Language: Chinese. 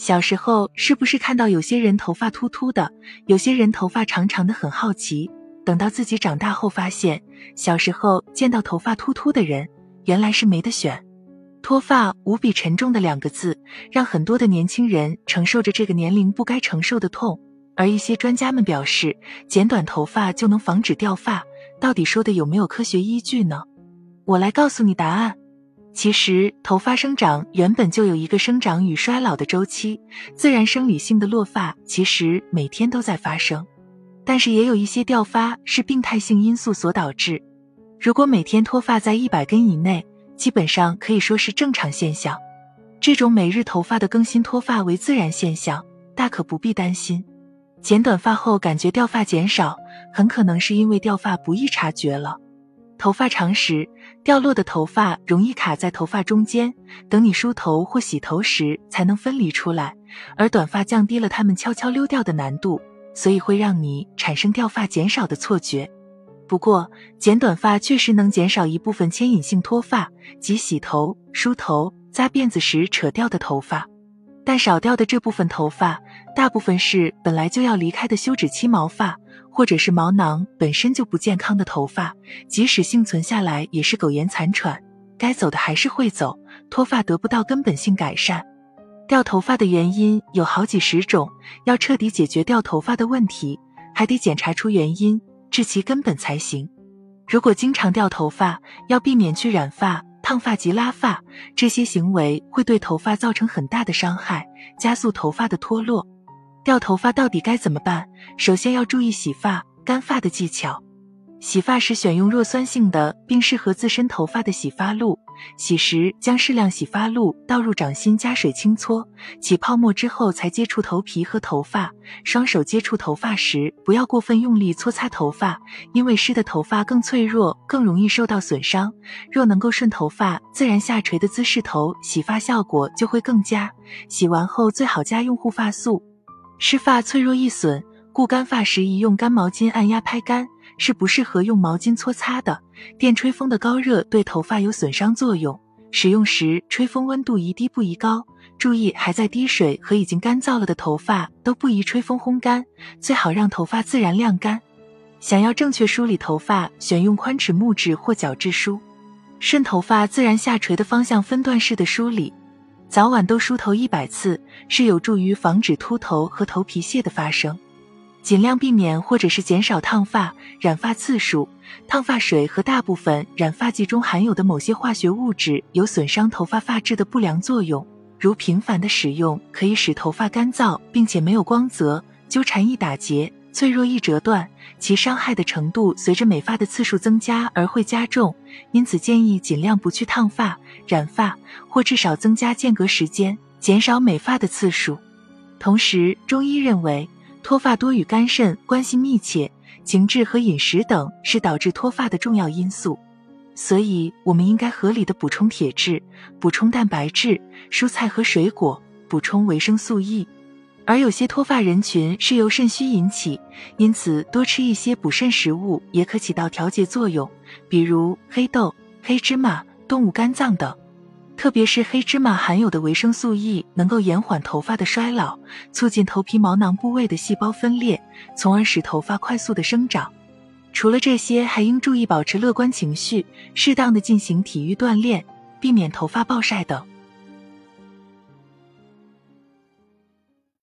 小时候是不是看到有些人头发秃秃的，有些人头发长长的，很好奇？等到自己长大后，发现小时候见到头发秃秃的人，原来是没得选。脱发无比沉重的两个字，让很多的年轻人承受着这个年龄不该承受的痛。而一些专家们表示，剪短头发就能防止掉发，到底说的有没有科学依据呢？我来告诉你答案。其实，头发生长原本就有一个生长与衰老的周期，自然生理性的落发其实每天都在发生。但是也有一些掉发是病态性因素所导致。如果每天脱发在一百根以内，基本上可以说是正常现象。这种每日头发的更新脱发为自然现象，大可不必担心。剪短发后感觉掉发减少，很可能是因为掉发不易察觉了。头发长时，掉落的头发容易卡在头发中间，等你梳头或洗头时才能分离出来。而短发降低了它们悄悄溜掉的难度，所以会让你产生掉发减少的错觉。不过，剪短发确实能减少一部分牵引性脱发，即洗头、梳头、扎辫子时扯掉的头发。但少掉的这部分头发，大部分是本来就要离开的休止期毛发。或者是毛囊本身就不健康的头发，即使幸存下来，也是苟延残喘，该走的还是会走，脱发得不到根本性改善。掉头发的原因有好几十种，要彻底解决掉头发的问题，还得检查出原因，治其根本才行。如果经常掉头发，要避免去染发、烫发及拉发，这些行为会对头发造成很大的伤害，加速头发的脱落。掉头发到底该怎么办？首先要注意洗发、干发的技巧。洗发时选用弱酸性的并适合自身头发的洗发露。洗时将适量洗发露倒入掌心，加水轻搓，起泡沫之后才接触头皮和头发。双手接触头发时不要过分用力搓擦头发，因为湿的头发更脆弱，更容易受到损伤。若能够顺头发自然下垂的姿势头洗发，效果就会更佳。洗完后最好加用护发素。湿发脆弱易损，故干发时宜用干毛巾按压拍干，是不适合用毛巾搓擦的。电吹风的高热对头发有损伤作用，使用时吹风温度宜低不宜高，注意还在滴水和已经干燥了的头发都不宜吹风烘干，最好让头发自然晾干。想要正确梳理头发，选用宽齿木质或角质梳，顺头发自然下垂的方向分段式的梳理。早晚都梳头一百次，是有助于防止秃头和头皮屑的发生。尽量避免或者是减少烫发、染发次数。烫发水和大部分染发剂中含有的某些化学物质有损伤头发发质的不良作用，如频繁的使用可以使头发干燥，并且没有光泽，纠缠易打结。脆弱易折断，其伤害的程度随着美发的次数增加而会加重，因此建议尽量不去烫发、染发，或至少增加间隔时间，减少美发的次数。同时，中医认为脱发多与肝肾关系密切，情志和饮食等是导致脱发的重要因素，所以我们应该合理的补充铁质、补充蛋白质、蔬菜和水果，补充维生素 E。而有些脱发人群是由肾虚引起，因此多吃一些补肾食物也可起到调节作用，比如黑豆、黑芝麻、动物肝脏等。特别是黑芝麻含有的维生素 E 能够延缓头发的衰老，促进头皮毛囊部位的细胞分裂，从而使头发快速的生长。除了这些，还应注意保持乐观情绪，适当的进行体育锻炼，避免头发暴晒等。